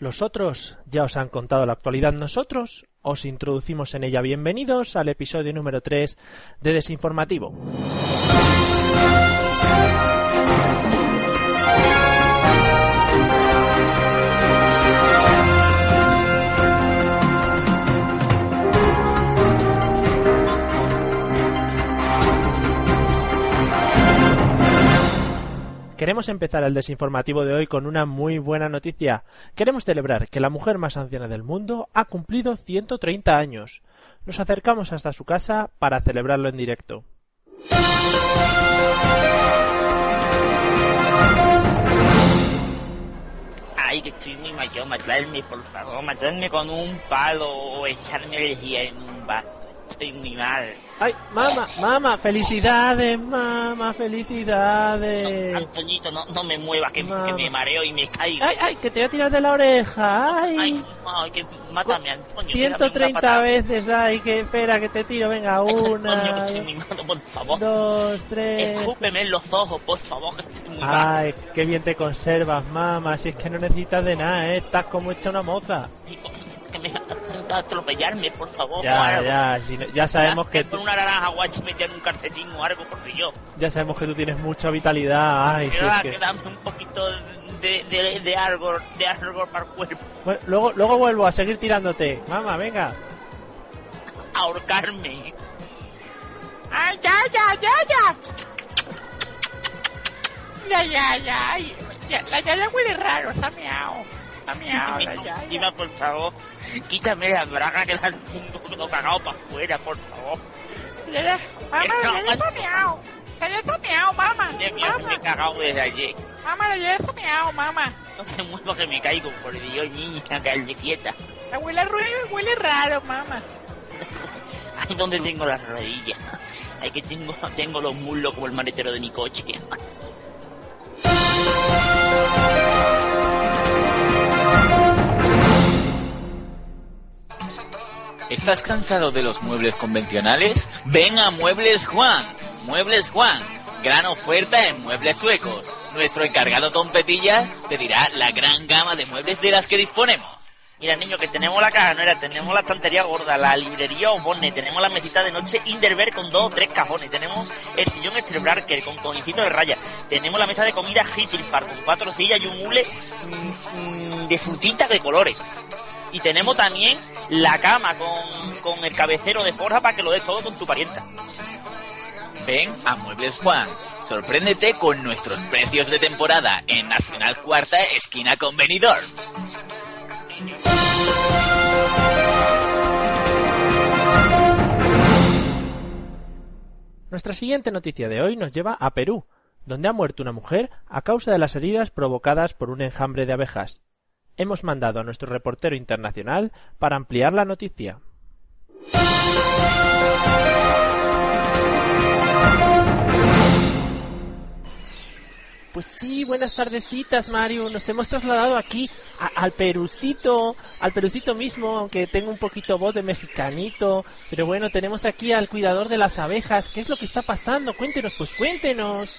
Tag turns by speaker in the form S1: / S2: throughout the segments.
S1: Los otros ya os han contado la actualidad nosotros, os introducimos en ella bienvenidos al episodio número 3 de Desinformativo. Queremos empezar el desinformativo de hoy con una muy buena noticia. Queremos celebrar que la mujer más anciana del mundo ha cumplido 130 años. Nos acercamos hasta su casa para celebrarlo en directo.
S2: Ay, que estoy muy mayor, matarme, por favor, matarme con un palo o echarme energía en un vaso. Estoy muy mal.
S1: ¡Ay, mamá, mamá! ¡Felicidades, mamá! ¡Felicidades!
S2: Antoñito, no, no me muevas, que, me mareo y me caigo.
S1: ¡Ay, ay! ¡Que te voy a tirar de la oreja! ¡Ay!
S2: Ay, ay, que mátame, Antonio. pégame una
S1: 130
S2: patada.
S1: veces, ay, que espera, que te tiro, venga,
S2: Antonio, que
S1: una,
S2: estoy muy malo, por favor.
S1: dos, tres.
S2: Escúpeme en los ojos, por favor, que estoy muy mal.
S1: Ay, qué bien te conservas, mamá, si es que no necesitas de nada, ¿eh? Estás como hecha una moza.
S2: Ay, Que me intenta atropellarme, por favor. o
S1: Ya,
S2: algo.
S1: ya, si no- ya sabemos que
S2: Por
S1: tú,
S2: una naranja guachi metida en un calcetín o algo, por si yo.
S1: ya sabemos que tú tienes mucha vitalidad, ay, si es que...
S2: que dame un poquito de, de, de algo, de algo para el cuerpo.
S1: Bueno, luego, luego vuelvo a seguir tirándote, mamá, venga.
S2: ahorcarme. ¡Ay, ya, ya, ya, ya! Ya, ya, ya. ay, ya la yaya huele raro, está miau. Está miau, la yaya. Encima, por favor, quítame la braga que la tengo todo cagado para afuera, por favor.
S3: Ya, ya. Mamá, ya
S2: macho.
S3: miau. La ya está miau, mamá.
S2: Que me he cagado desde ayer.
S3: mamá, ya está miau, mamá.
S2: No se mueva que me caigo, por Dios, niña, cállate quieta.
S3: La huele, huele raro, mamá.
S2: Ay, ¿dónde tengo las rodillas? Ay, que tengo, tengo los muslos como el maletero de mi coche.
S4: ¿Estás cansado de los muebles convencionales? Ven a Muebles Juan. Muebles Juan. Gran oferta en muebles suecos. Nuestro encargado Tom Petilla te dirá la gran gama de muebles de las que disponemos.
S2: Mira, niño, que tenemos la caja nuera, tenemos la estantería gorda, la librería Osborne, tenemos la mesita de noche Inderberg con dos o tres cajones, tenemos el sillón Estrebrarker con cojincito de raya, tenemos la mesa de comida Hitchilfar con cuatro sillas y un hule mm, mm, de frutitas de colores. Y tenemos también la cama con, con el cabecero de forja para que lo des todo con tu parienta.
S4: Ven a Muebles Juan. Sorpréndete con nuestros precios de temporada en Nacional Cuarta, esquina con Benidorm.
S1: Nuestra siguiente noticia de hoy nos lleva a Perú, donde ha muerto una mujer a causa de las heridas provocadas por un enjambre de abejas. Hemos mandado a nuestro reportero internacional para ampliar la noticia. Pues sí, buenas tardecitas, Mario. Nos hemos trasladado aquí al Perucito, al Perucito mismo, aunque tengo un poquito voz de mexicanito. Pero bueno, tenemos aquí al cuidador de las abejas. ¿Qué es lo que está pasando? Cuéntenos, pues cuéntenos.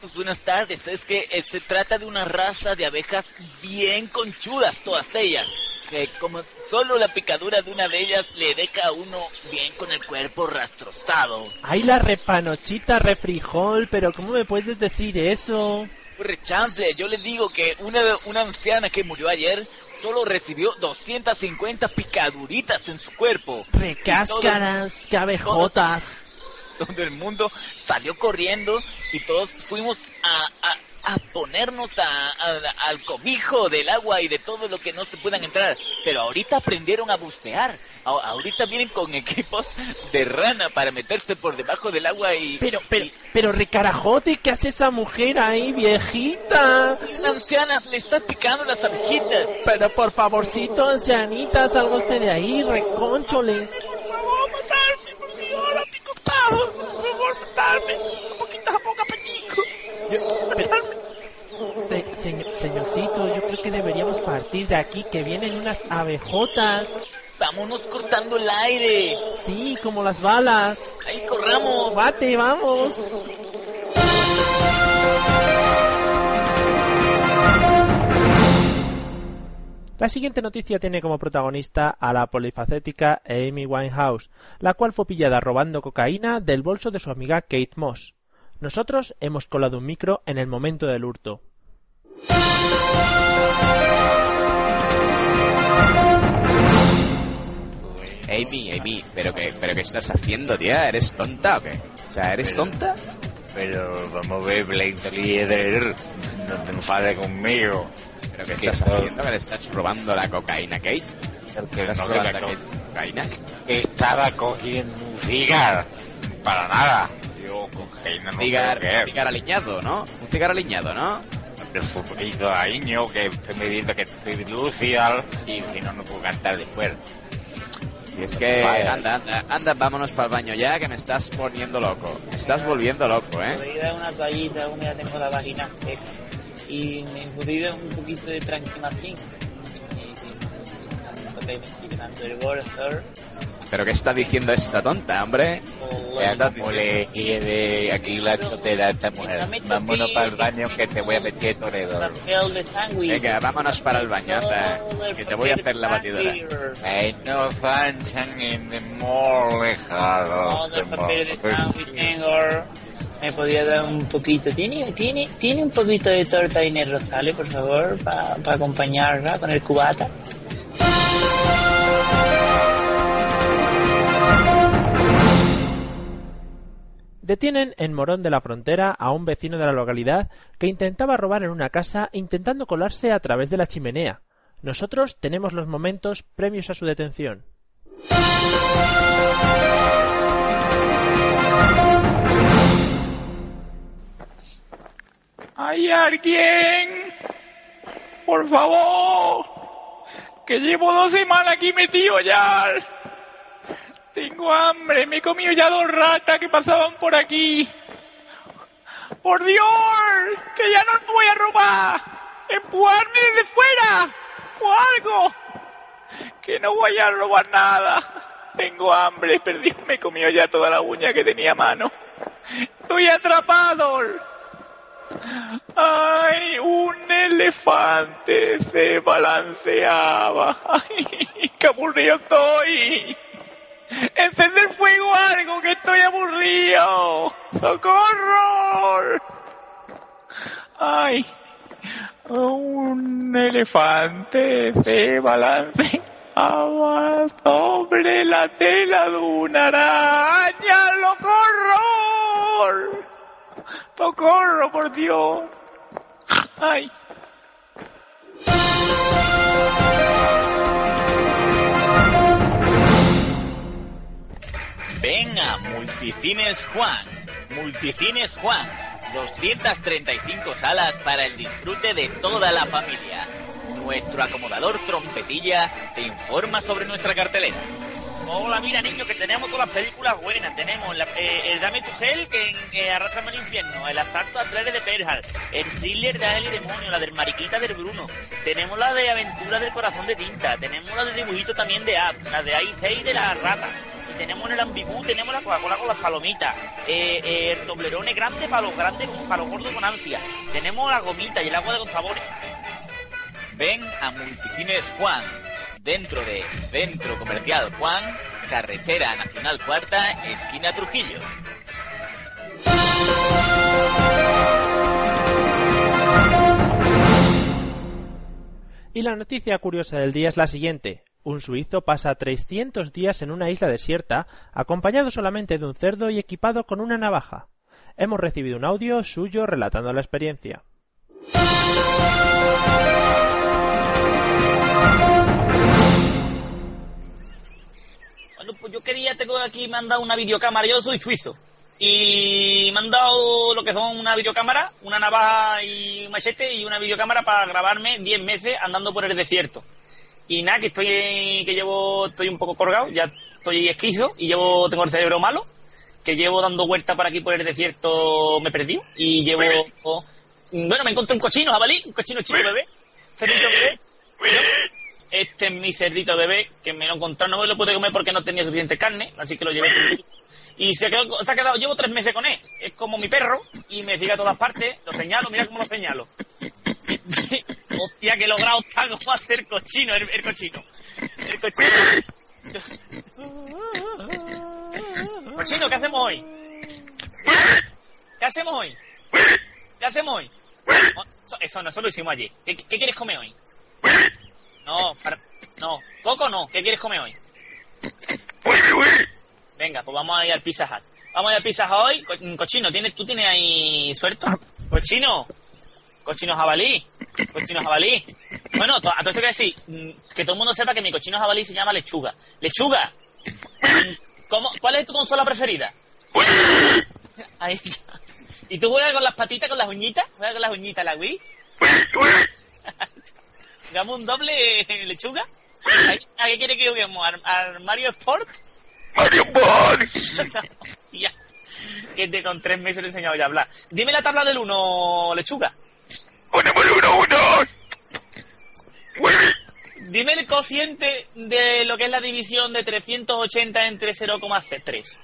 S4: Pues buenas tardes, es que eh, se trata de una raza de abejas bien conchudas, todas ellas. Que como solo la picadura de una de ellas le deja a uno bien con el cuerpo rastrozado.
S1: Ay, la repanochita, refrijol, pero ¿cómo me puedes decir eso?
S4: Pues rechample, yo les digo que una, una anciana que murió ayer solo recibió 250 picaduritas en su cuerpo.
S1: Recáscaras, cabejotas.
S4: Todo el mundo salió corriendo y todos fuimos a, a, a ponernos a- al cobijo del agua y de todo lo que no se puedan entrar. Pero ahorita aprendieron a bucear ahorita vienen con equipos de rana para meterse por debajo del agua y...
S1: Pero, pero,
S4: y-
S1: pero Ricarajote, ¿qué hace esa mujer ahí, viejita?
S4: Una anciana le está picando las abejitas.
S1: Pero por favorcito, ancianita, salga usted de ahí, reconcholes.
S3: Por favor, matarme, por Dios, estoy costado. Por favor, matarme. Un poquito a poco apetito.
S1: Se- señor- señorcito, yo creo que de aquí, que vienen unas abejotas.
S4: Vámonos cortando el aire.
S1: Sí, como las balas.
S4: Ahí corramos.
S1: Bate, vamos. La siguiente noticia tiene como protagonista a la polifacética Amy Winehouse, la cual fue pillada robando cocaína del bolso de su amiga Kate Moss. Nosotros hemos colado un micro en el momento del hurto.
S5: Amy, Amy, ¿pero qué, ¿pero qué estás haciendo, tía? ¿Eres tonta o qué? O sea, ¿eres
S6: Pero-
S5: tonta?
S6: Pero vamos a ver, Blake Leader, no te enfades conmigo.
S5: ¿Pero qué
S6: Que
S5: estás haciendo? ¿Que le estás robando la cocaína, Kate? ¿Estás
S6: no
S5: robando
S6: que la
S5: cocaína?
S6: que estaba cogiendo un cigar. Para nada. Yo cocaína no
S5: Cigar,
S6: creo que es.
S5: cigar aliñado, ¿no? Un cigar aliñado, ¿no?
S6: El futbolito que estoy midiendo que estoy lucial y si no, no puedo cantar después. Y
S5: Es que, anda, anda, anda, vámonos para el baño ya, que me estás poniendo loco. Me estás volviendo loco, ¿eh?
S7: Podría dar una toallita, ya tengo la vagina seca. Y me podría dar un poquito de tranquilacín.
S5: ¿Pero qué está diciendo esta tonta, hombre?
S7: o
S6: Ya
S5: Está
S6: como le de aquí la chotera esta mujer. Vámonos para el baño que te voy a meter Toledo.
S5: Venga, vámonos para el baño, anda, que te voy a hacer la batidora.
S7: sándwich.
S6: Ay, no fanchan en the.
S7: Me podría dar un poquito. ¿Tiene, tiene, tiene un poquito de torta de Inés Rosales, por favor, para acompañarla con el cubata?
S1: Detienen en Morón de la Frontera a un vecino de la localidad que intentaba robar en una casa intentando colarse a través de la chimenea. Nosotros tenemos los momentos previos a su detención.
S3: ¿Hay alguien? Por favor. Que llevo dos semanas aquí metido ya. Tengo hambre. Me he comido ya dos ratas que pasaban por aquí. Por Dios. Que ya no voy a robar. Empujarme desde fuera. O algo. Que no voy a robar nada. Tengo hambre. Perdí. Me he comido ya toda la uña que tenía a mano. Estoy atrapado. Ay, un elefante se balanceaba. Ay, qué aburrido estoy. Encender fuego algo que estoy aburrido. Socorro. Ay, un elefante se balanceaba sobre la tela de una araña. ¡Socorro! ¡Socorro, por Dios! ¡Ay!
S4: Ven a Multicines Juan. Multicines Juan. 235 salas para el disfrute de toda la familia. Nuestro acomodador trompetilla te informa sobre nuestra cartelera.
S8: Hola, mira, niño, que tenemos todas las películas buenas. Tenemos eh, el Dame tu Cel, que eh, Arrastrame al infierno, el asalto a Claire de Perhal, el thriller de Ángel y Demonio, la del Mariquita del Bruno. Tenemos la de Aventura del Corazón de Tinta. Tenemos la de dibujito también de App, la de i6 de la rata. Y tenemos en el ambigú, tenemos la Coca-Cola con las palomitas. Eh, eh, el doblerone grande para los grandes, para los gordos con ansia. Tenemos la gomita y el agua de con sabor.
S4: Ven a Multicines Juan. Dentro de Centro Comercial Juan, Carretera Nacional Cuarta, esquina Trujillo.
S1: Y la noticia curiosa del día es la siguiente. Un suizo pasa 300 días en una isla desierta, acompañado solamente de un cerdo y equipado con una navaja. Hemos recibido un audio suyo relatando la experiencia.
S8: Yo aquí me han dado una videocámara, yo soy suizo. Y me han dado lo que son una videocámara, una navaja y un machete y una videocámara para grabarme 10 meses andando por el desierto. Y nada, que estoy, que llevo, estoy un poco colgado, ya estoy esquizo y llevo, tengo el cerebro malo, que llevo dando vueltas por aquí por el desierto, me perdí y llevo, bueno, me encontré un cochino jabalí, un cochino chico bebé, bebé. Este es mi cerdito bebé, que me lo encontré, no me lo pude comer porque no tenía suficiente carne, así que lo llevé. Y se, quedó- se ha quedado, llevo tres meses con él. Es como mi perro y me sigue a todas partes. Lo señalo, mira cómo lo señalo. Hostia, que he logrado tal como hacer cochino, el, cochino. El cochino. Cochino, ¿qué hacemos hoy? ¿Qué hacemos hoy? ¿Qué hacemos hoy? Eso, no, eso lo hicimos. ¿Qué, qué quieres comer hoy? No, para, no. Coco no. ¿Qué quieres comer hoy? Venga, pues vamos a ir al Pizza Hut. Vamos a ir al Pizza Hut hoy. Co- mm, Cochino, ¿tienes, ¿tú tienes ahí suelto? Cochino. Cochino jabalí. Cochino jabalí. Bueno, a todo esto que decir, mm, que todo el mundo sepa que mi cochino jabalí se llama lechuga. ¡Lechuga! Mm, ¿Cómo, ¿Cuál es tu consola preferida? Ahí está. ¿Y tú juegas con las patitas, con las uñitas? ¿Juegas con las uñitas la Wii? ¿Jugamos un doble lechuga? ¿A, a qué quiere que juguemos? ¿Al, al Mario Sport?
S3: Mario Ball.
S8: ya. Que te con tres meses te he enseñado ya a hablar. Dime la tabla del 1, lechuga.
S3: Ponemos uno, uno.
S8: Dime el cociente de lo que es la división de 380 entre 0,3.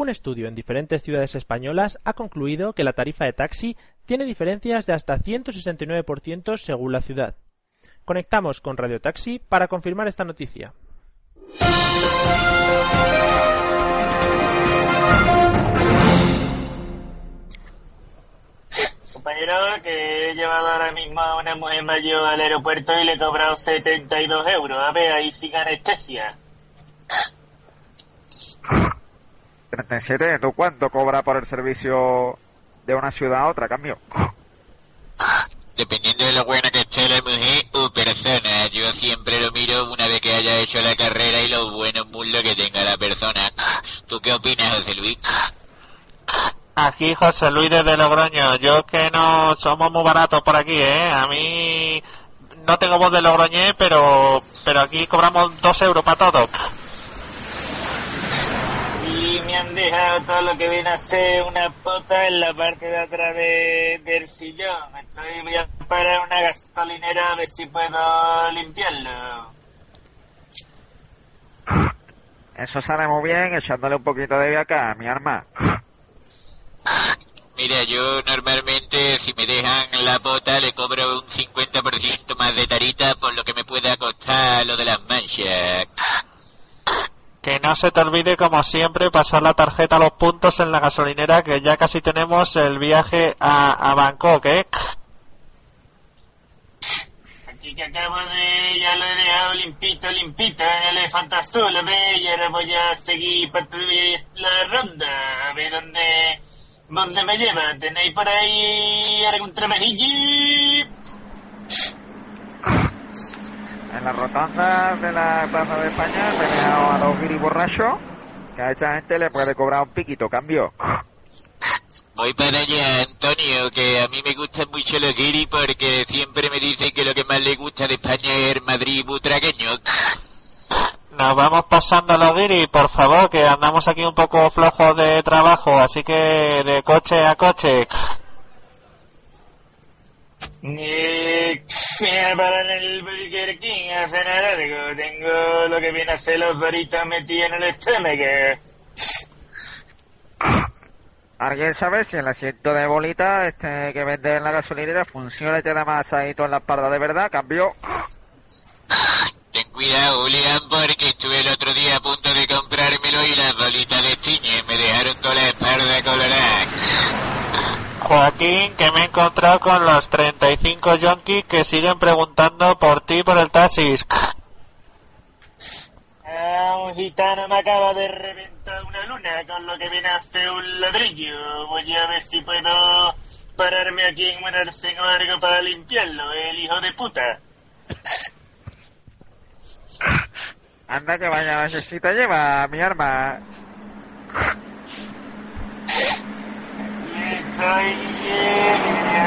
S1: Un estudio en diferentes ciudades españolas ha concluido que la tarifa de taxi tiene diferencias de hasta 169% según la ciudad. Conectamos con Radio Taxi para confirmar esta noticia.
S7: Compañero, que he llevado ahora mismo a una mujer mayor al aeropuerto y le he cobrado 72 euros. A ver, ahí sin anestesia.
S9: 37, ¿tú cuánto cobra por el servicio de una ciudad a otra, cambio?
S4: Dependiendo de lo buena que esté la mujer o persona, yo siempre lo miro una vez que haya hecho la carrera y los buenos muslos que tenga la persona. ¿Tú qué opinas, José Luis?
S10: Aquí José Luis desde Logroño. Yo que no somos muy baratos por aquí, ¿eh? A mí no tengo voz de Logroñé, pero pero aquí cobramos dos euros para todo.
S7: Y me han dejado todo lo que viene a ser una pota en la parte de atrás de- del sillón. Estoy, voy a parar una gasolinera a ver si puedo limpiarlo.
S9: Eso sale muy bien echándole un poquito de acá, mi arma.
S4: Mira, yo normalmente si me dejan la bota le cobro un 50% más de tarita por lo que me pueda costar lo de las manchas.
S10: Que no se te olvide, como siempre, pasar la tarjeta a los puntos en la gasolinera, que ya casi tenemos el viaje a, a Bangkok, ¿eh?
S7: Aquí que acabo de... ya lo he dejado limpito, limpito en el Elefantastool, ¿ve? Y ahora voy a seguir la ronda, a ver dónde... dónde me lleva. ¿Tenéis por ahí algún trabajillo?
S9: En la rotonda de la Plaza de España dejado a los guiri borrachos, que a esta gente le puede cobrar un piquito, cambio.
S4: Voy para allá, Antonio, que a mí me gustan mucho los guiris porque siempre me dicen que lo que más le gusta de España es el Madrid butragueño.
S10: Nos vamos pasando a los guiris, por favor, que andamos aquí un poco flojos de trabajo, así que de coche a coche.
S7: Eh, voy a parar en el Burger King a cenar algo. Tengo lo que viene a ser los doritos metidos en el estómago.
S9: ¿Alguien sabe si el asiento de bolita este que vende en la gasolinera funciona y te da masadito en la espalda de verdad, cambio?
S4: Ten cuidado, Julián, porque estuve el otro día a punto de comprármelo y las bolitas de tiñe me dejaron toda la espalda colorada.
S10: Joaquín, que me he encontrado con los 35 yonkis que siguen preguntando por ti por el taxis.
S7: Ah, un gitano me acaba de reventar una luna con lo que viene a ser un ladrillo. Voy a ver si puedo pararme aquí en un tengo algo para limpiarlo, el hijo de puta.
S9: Anda que vaya, necesita lleva mi arma.
S7: ได้ยิน